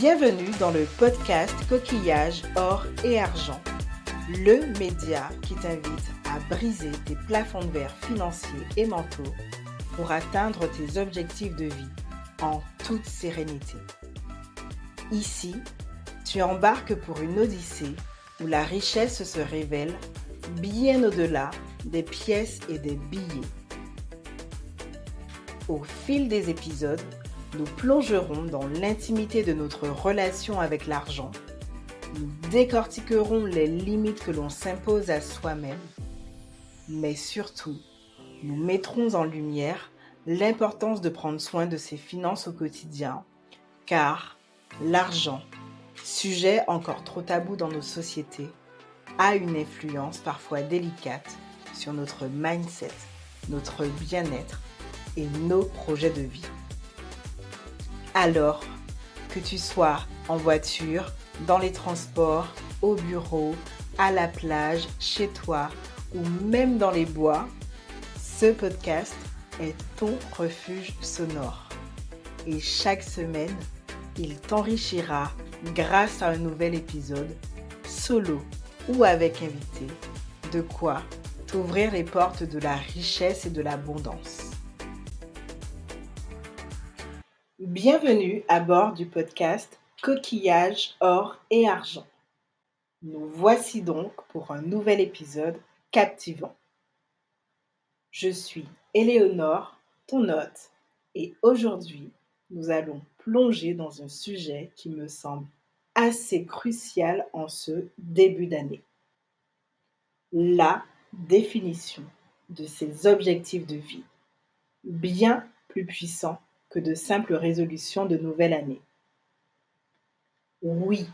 Bienvenue dans le podcast Coquillage, Or et Argent, le média qui t'invite à briser tes plafonds de verre financiers et mentaux pour atteindre tes objectifs de vie en toute sérénité. Ici, tu embarques pour une odyssée où la richesse se révèle bien au-delà des pièces et des billets. Au fil des épisodes, nous plongerons dans l'intimité de notre relation avec l'argent. Nous décortiquerons les limites que l'on s'impose à soi-même. Mais surtout, nous mettrons en lumière l'importance de prendre soin de ses finances au quotidien, car l'argent, sujet encore trop tabou dans nos sociétés, a une influence parfois délicate sur notre mindset, notre bien-être et nos projets de vie. Alors, que tu sois en voiture, dans les transports, au bureau, à la plage, chez toi ou même dans les bois, ce podcast est ton refuge sonore. Et chaque semaine, il t'enrichira grâce à un nouvel épisode, solo ou avec invité, de quoi t'ouvrir les portes de la richesse et de l'abondance. Bienvenue à bord du podcast Coquillage, or et argent. Nous voici donc pour un nouvel épisode captivant. Je suis Éléonore, ton hôte, et aujourd'hui, nous allons plonger dans un sujet qui me semble assez crucial en ce début d'année. La définition de ses objectifs de vie, bien plus puissants de simples résolutions de nouvelle année. Oui,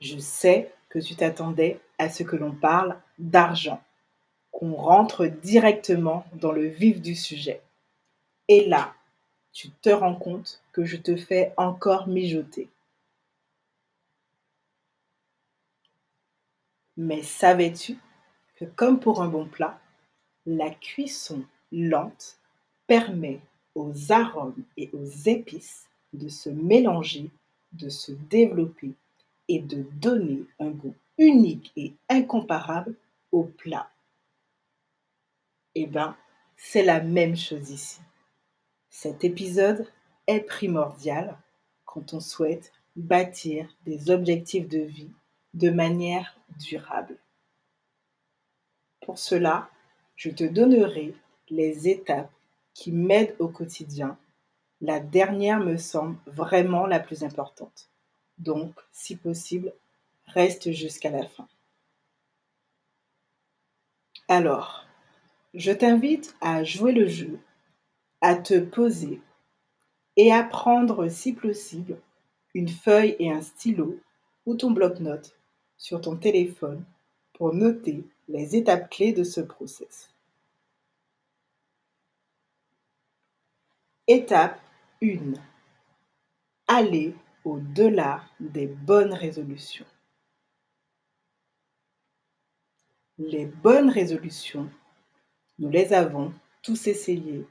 je sais que tu t'attendais à ce que l'on parle d'argent, qu'on rentre directement dans le vif du sujet. Et là, tu te rends compte que je te fais encore mijoter. Mais savais-tu que comme pour un bon plat, la cuisson lente permet aux arômes et aux épices de se mélanger, de se développer et de donner un goût unique et incomparable au plat. Eh bien, c'est la même chose ici. Cet épisode est primordial quand on souhaite bâtir des objectifs de vie de manière durable. Pour cela, je te donnerai les étapes qui m'aide au quotidien, la dernière me semble vraiment la plus importante. Donc, si possible, reste jusqu'à la fin. Alors, je t'invite à jouer le jeu, à te poser et à prendre, si possible, une feuille et un stylo ou ton bloc-notes sur ton téléphone pour noter les étapes clés de ce process. Étape 1. Aller au-delà des bonnes résolutions. Les bonnes résolutions, nous les avons tous essayées.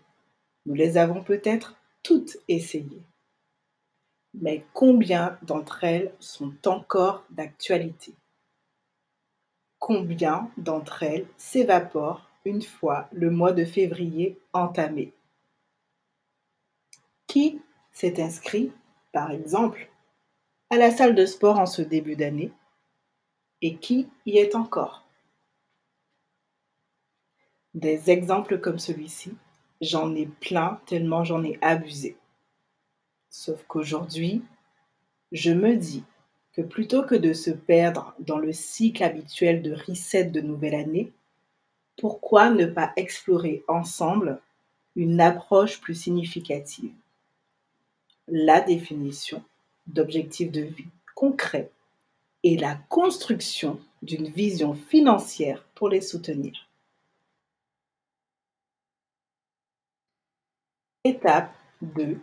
Nous les avons peut-être toutes essayées. Mais combien d'entre elles sont encore d'actualité? Combien d'entre elles s'évaporent une fois le mois de février entamé? Qui s'est inscrit, par exemple, à la salle de sport en ce début d'année et qui y est encore. Des exemples comme celui-ci, j'en ai plein tellement j'en ai abusé. Sauf qu'aujourd'hui, je me dis que plutôt que de se perdre dans le cycle habituel de reset de nouvelle année, pourquoi ne pas explorer ensemble une approche plus significative? La définition d'objectifs de vie concrets et la construction d'une vision financière pour les soutenir. Étape 2.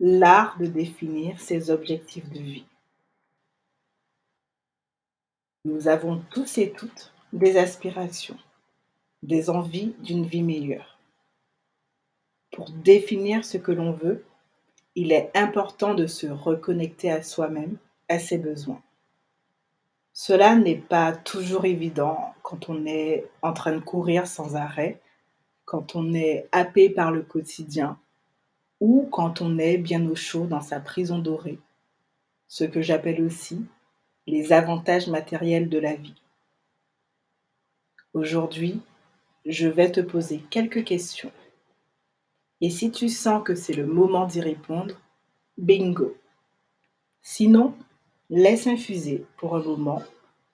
L'art de définir ses objectifs de vie. Nous avons tous et toutes des aspirations, des envies d'une vie meilleure. Pour définir ce que l'on veut, il est important de se reconnecter à soi-même à ses besoins. Cela n'est pas toujours évident quand on est en train de courir sans arrêt, quand on est happé par le quotidien ou quand on est bien au chaud dans sa prison dorée, ce que j'appelle aussi les avantages matériels de la vie. Aujourd'hui, je vais te poser quelques questions. Et si tu sens que c'est le moment d'y répondre, bingo. Sinon, laisse infuser pour un moment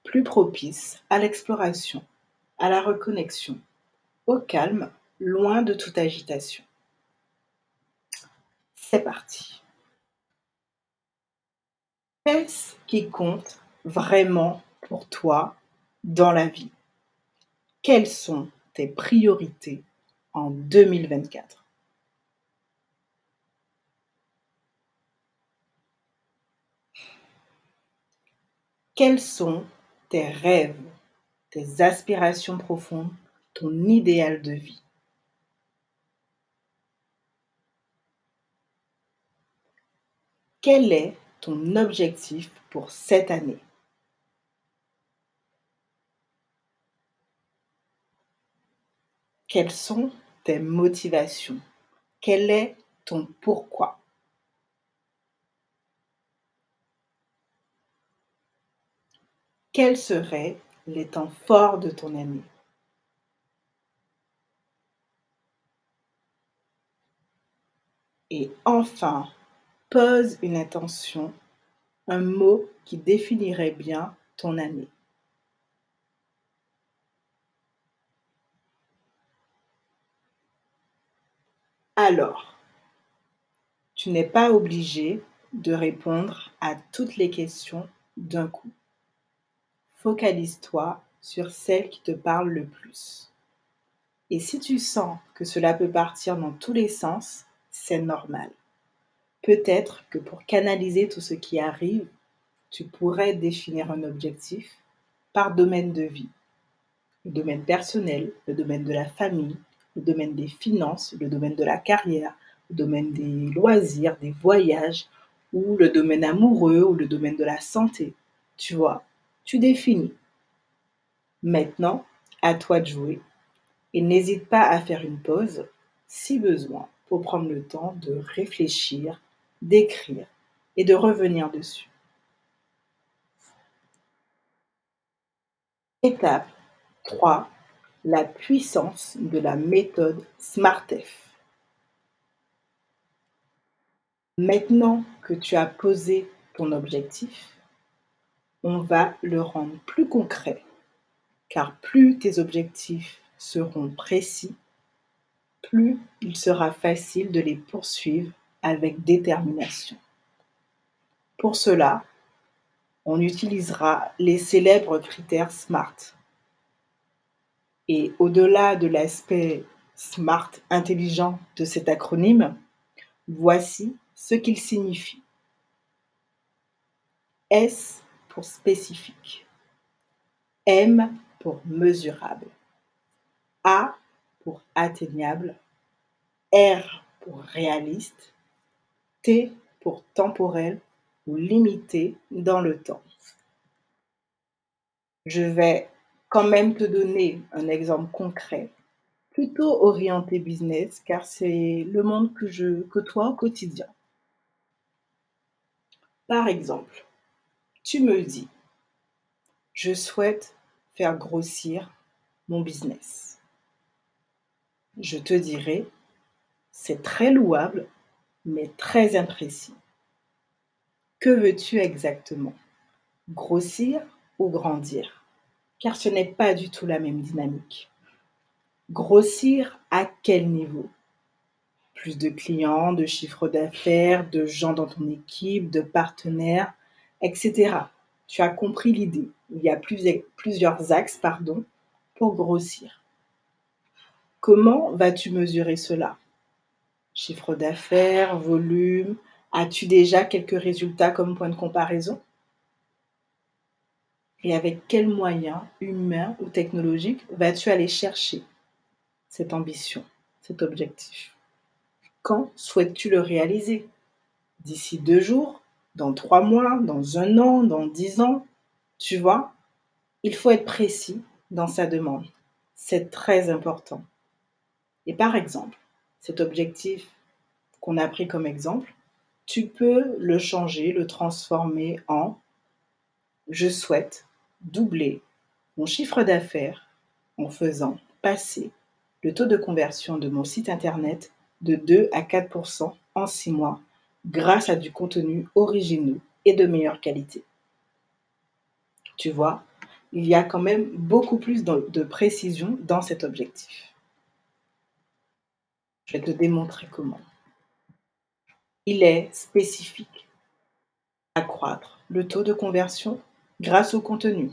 plus propice à l'exploration, à la reconnexion, au calme, loin de toute agitation. C'est parti. Qu'est-ce qui compte vraiment pour toi dans la vie? Quelles sont tes priorités en 2024 Quels sont tes rêves, tes aspirations profondes, ton idéal de vie? Quel est ton objectif pour cette année? Quelles sont tes motivations? Quel est ton pourquoi? Quels seraient les temps forts de ton année Et enfin, pose une intention, un mot qui définirait bien ton année. Alors, tu n'es pas obligé de répondre à toutes les questions d'un coup. Focalise-toi sur celle qui te parle le plus. Et si tu sens que cela peut partir dans tous les sens, c'est normal. Peut-être que pour canaliser tout ce qui arrive, tu pourrais définir un objectif par domaine de vie. Le domaine personnel, le domaine de la famille, le domaine des finances, le domaine de la carrière, le domaine des loisirs, des voyages, ou le domaine amoureux, ou le domaine de la santé. Tu vois, tu définis. Maintenant, à toi de jouer. Et n'hésite pas à faire une pause, si besoin, pour prendre le temps de réfléchir, d'écrire et de revenir dessus. Étape 3 la puissance de la méthode SMARTF. Maintenant que tu as posé ton objectif, on va le rendre plus concret, car plus tes objectifs seront précis, plus il sera facile de les poursuivre avec détermination. Pour cela, on utilisera les célèbres critères SMART et au-delà de l'aspect smart, intelligent de cet acronyme, voici ce qu'il signifie. S pour spécifique. M pour mesurable. A pour atteignable. R pour réaliste. T pour temporel ou limité dans le temps. Je vais quand même te donner un exemple concret, plutôt orienté business, car c'est le monde que je côtoie au quotidien. Par exemple, tu me dis, je souhaite faire grossir mon business. Je te dirai, c'est très louable, mais très imprécis. Que veux-tu exactement? Grossir ou grandir? Car ce n'est pas du tout la même dynamique. Grossir à quel niveau? Plus de clients, de chiffre d'affaires, de gens dans ton équipe, de partenaires, etc. Tu as compris l'idée. Il y a plusieurs axes pardon, pour grossir. Comment vas-tu mesurer cela? Chiffre d'affaires, volume, as-tu déjà quelques résultats comme point de comparaison? Et avec quels moyens humains ou technologiques vas-tu aller chercher cette ambition, cet objectif? Quand souhaites-tu le réaliser? D'ici deux jours? Dans trois mois, dans un an, dans dix ans, tu vois, il faut être précis dans sa demande. C'est très important. Et par exemple, cet objectif qu'on a pris comme exemple, tu peux le changer, le transformer en je souhaite doubler mon chiffre d'affaires en faisant passer le taux de conversion de mon site internet de 2 à 4% en 6 mois grâce à du contenu original et de meilleure qualité. Tu vois, il y a quand même beaucoup plus de précision dans cet objectif. Je vais te démontrer comment. Il est spécifique. Accroître le taux de conversion grâce au contenu.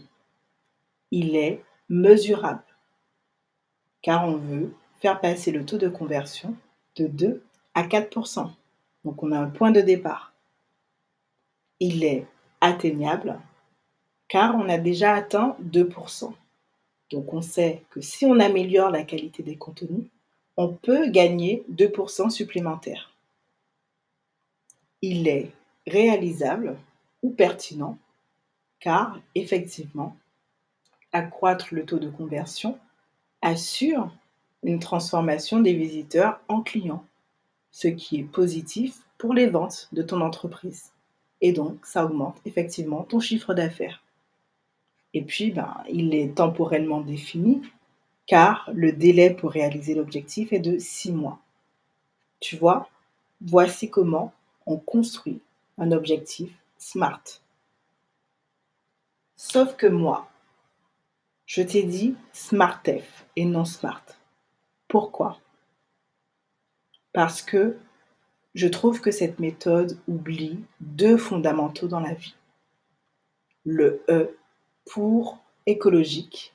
Il est mesurable car on veut faire passer le taux de conversion de 2 à 4 Donc on a un point de départ. Il est atteignable car on a déjà atteint 2% Donc on sait que si on améliore la qualité des contenus, on peut gagner 2% supplémentaires. Il est réalisable ou pertinent car effectivement, accroître le taux de conversion assure une transformation des visiteurs en clients, ce qui est positif pour les ventes de ton entreprise. Et donc, ça augmente effectivement ton chiffre d'affaires. Et puis, ben, il est temporellement défini car le délai pour réaliser l'objectif est de six mois. Tu vois, voici comment on construit un objectif SMART. Sauf que moi, je t'ai dit SMARTF et non SMART. Pourquoi? Parce que je trouve que cette méthode oublie deux fondamentaux dans la vie. Le E pour écologique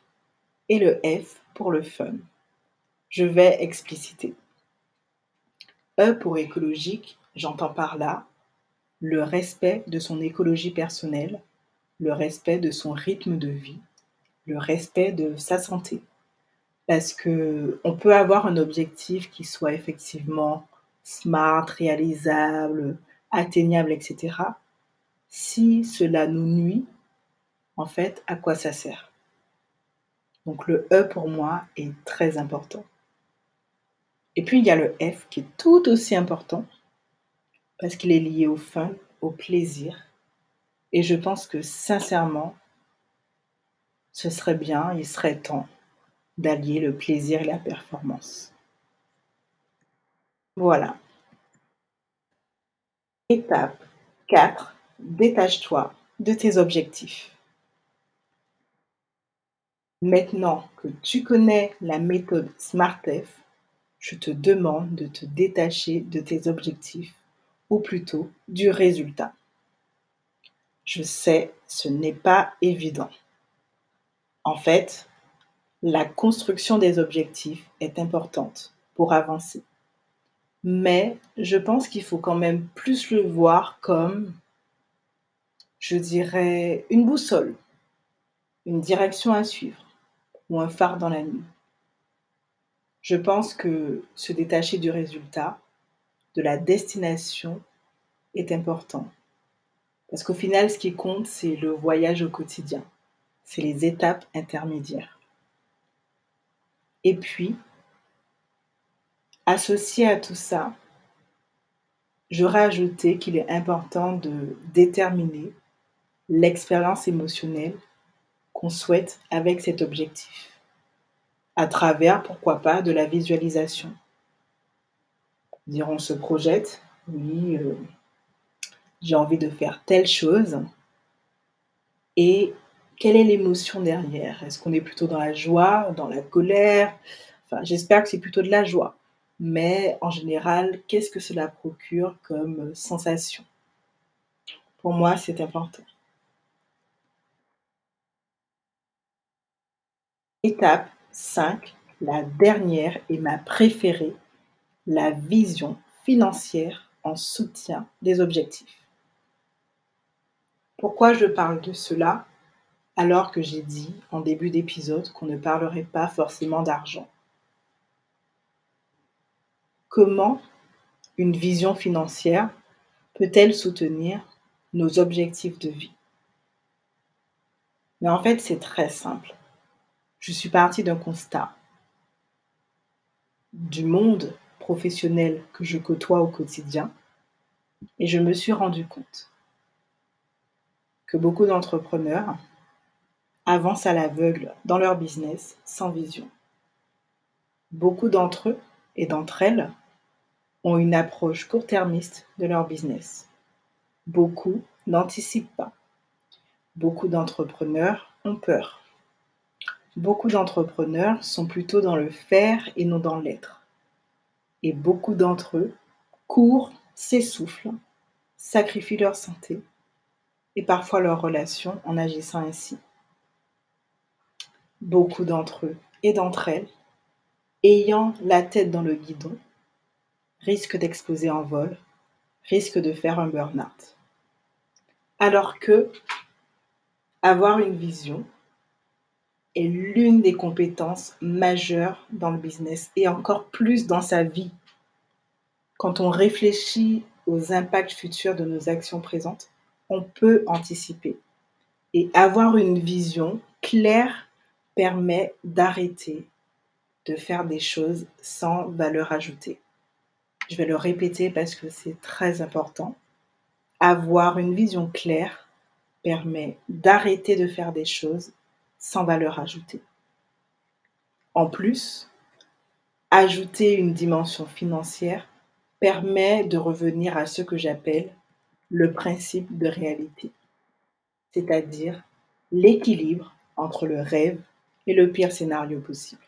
et le F pour le fun. Je vais expliciter. E pour écologique, j'entends par là le respect de son écologie personnelle le respect de son rythme de vie, le respect de sa santé. Parce que on peut avoir un objectif qui soit effectivement smart, réalisable, atteignable, etc. Si cela nous nuit, en fait, à quoi ça sert? Donc le E pour moi est très important. Et puis il y a le F qui est tout aussi important parce qu'il est lié au fun, au plaisir et je pense que sincèrement, ce serait bien, il serait temps d'allier le plaisir et la performance. Voilà. Étape 4. Détache-toi de tes objectifs. Maintenant que tu connais la méthode SmartF, je te demande de te détacher de tes objectifs, ou plutôt du résultat. Je sais, ce n'est pas évident. En fait, la construction des objectifs est importante pour avancer. Mais je pense qu'il faut quand même plus le voir comme, je dirais, une boussole, une direction à suivre ou un phare dans la nuit. Je pense que se détacher du résultat, de la destination, est important. Parce qu'au final, ce qui compte, c'est le voyage au quotidien. C'est les étapes intermédiaires. Et puis, associé à tout ça, j'aurais ajouté qu'il est important de déterminer l'expérience émotionnelle qu'on souhaite avec cet objectif, à travers, pourquoi pas, de la visualisation. Dire on se projette, oui, euh, j'ai envie de faire telle chose. Et quelle est l'émotion derrière? Est-ce qu'on est plutôt dans la joie, dans la colère? J'espère que c'est plutôt de la joie. Mais en général, qu'est-ce que cela procure comme sensation? Pour moi, c'est important. Étape 5, la dernière et ma préférée, la vision financière en soutien des objectifs. Pourquoi je parle de cela? Alors que j'ai dit en début d'épisode qu'on ne parlerait pas forcément d'argent Comment une vision financière peut-elle soutenir nos objectifs de vie? Mais en fait, c'est très simple. Je suis partie d'un constat du monde professionnel que je côtoie au quotidien et je me suis rendu compte que beaucoup d'entrepreneurs avancent à l'aveugle dans leur business sans vision. Beaucoup d'entre eux et d'entre elles ont une approche court-termiste de leur business. Beaucoup n'anticipent pas. Beaucoup d'entrepreneurs ont peur. Beaucoup d'entrepreneurs sont plutôt dans le faire et non dans l'être. Et beaucoup d'entre eux courent, s'essoufflent, sacrifient leur santé et parfois leurs relations en agissant ainsi. Beaucoup d'entre eux et d'entre elles, ayant la tête dans le guidon, risquent d'exploser en vol, risquent de faire un burn-out. Alors que avoir une vision est l'une des compétences majeures dans le business et encore plus dans sa vie. Quand on réfléchit aux impacts futurs de nos actions présentes, on peut anticiper. Et avoir une vision claire permet d'arrêter de faire des choses sans valeur ajoutée. Je vais le répéter parce que c'est très important. Avoir une vision claire permet d'arrêter de faire des choses sans valeur ajoutée. En plus, ajouter une dimension financière permet de revenir à ce que j'appelle le principe de réalité, c'est-à-dire l'équilibre entre le rêve et le pire scénario possible.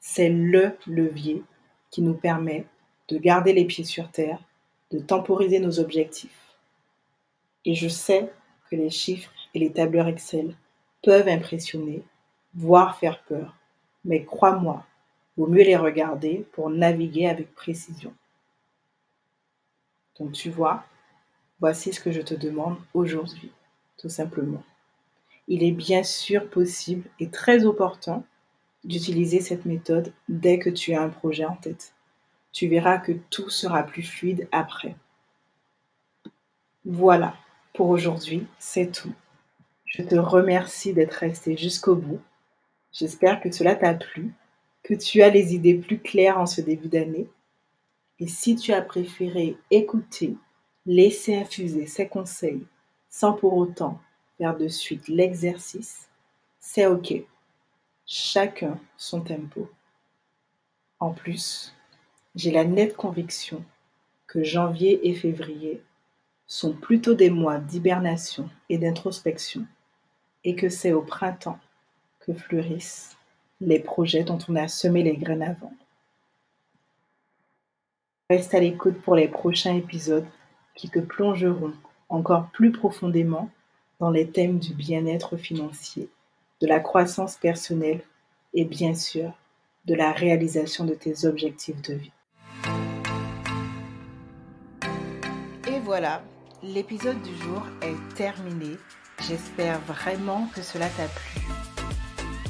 C'est le levier qui nous permet de garder les pieds sur terre, de temporiser nos objectifs. Et je sais que les chiffres et les tableurs Excel peuvent impressionner, voire faire peur, mais crois-moi, vaut mieux les regarder pour naviguer avec précision. Donc tu vois, voici ce que je te demande aujourd'hui, tout simplement. Il est bien sûr possible et très opportun d'utiliser cette méthode dès que tu as un projet en tête. Tu verras que tout sera plus fluide après. Voilà, pour aujourd'hui, c'est tout. Je te remercie d'être resté jusqu'au bout. J'espère que cela t'a plu, que tu as les idées plus claires en ce début d'année. Et si tu as préféré écouter, laisser infuser ces conseils sans pour autant faire de suite l'exercice, c'est OK. Chacun son tempo. En plus, j'ai la nette conviction que janvier et février sont plutôt des mois d'hibernation et d'introspection et que c'est au printemps que fleurissent les projets dont on a semé les graines avant. Reste à l'écoute pour les prochains épisodes qui te plongeront encore plus profondément dans les thèmes du bien-être financier de la croissance personnelle et bien sûr de la réalisation de tes objectifs de vie. Et voilà, l'épisode du jour est terminé. J'espère vraiment que cela t'a plu.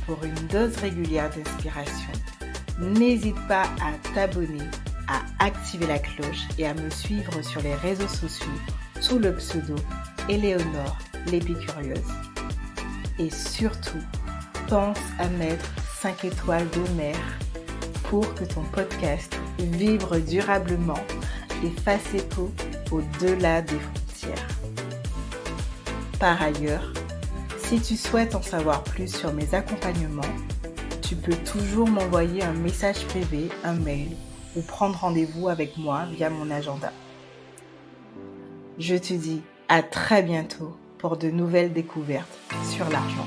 Pour une dose régulière d'inspiration, n'hésite pas à t'abonner, à activer la cloche et à me suivre sur les réseaux sociaux sous le pseudo Éléonore l'épicurieuse. Et surtout, pense à mettre 5 étoiles mer pour que ton podcast vibre durablement et fasse écho au-delà des frontières. Par ailleurs, si tu souhaites en savoir plus sur mes accompagnements, tu peux toujours m'envoyer un message privé, un mail ou prendre rendez-vous avec moi via mon agenda. Je te dis à très bientôt pour de nouvelles découvertes sur l'argent.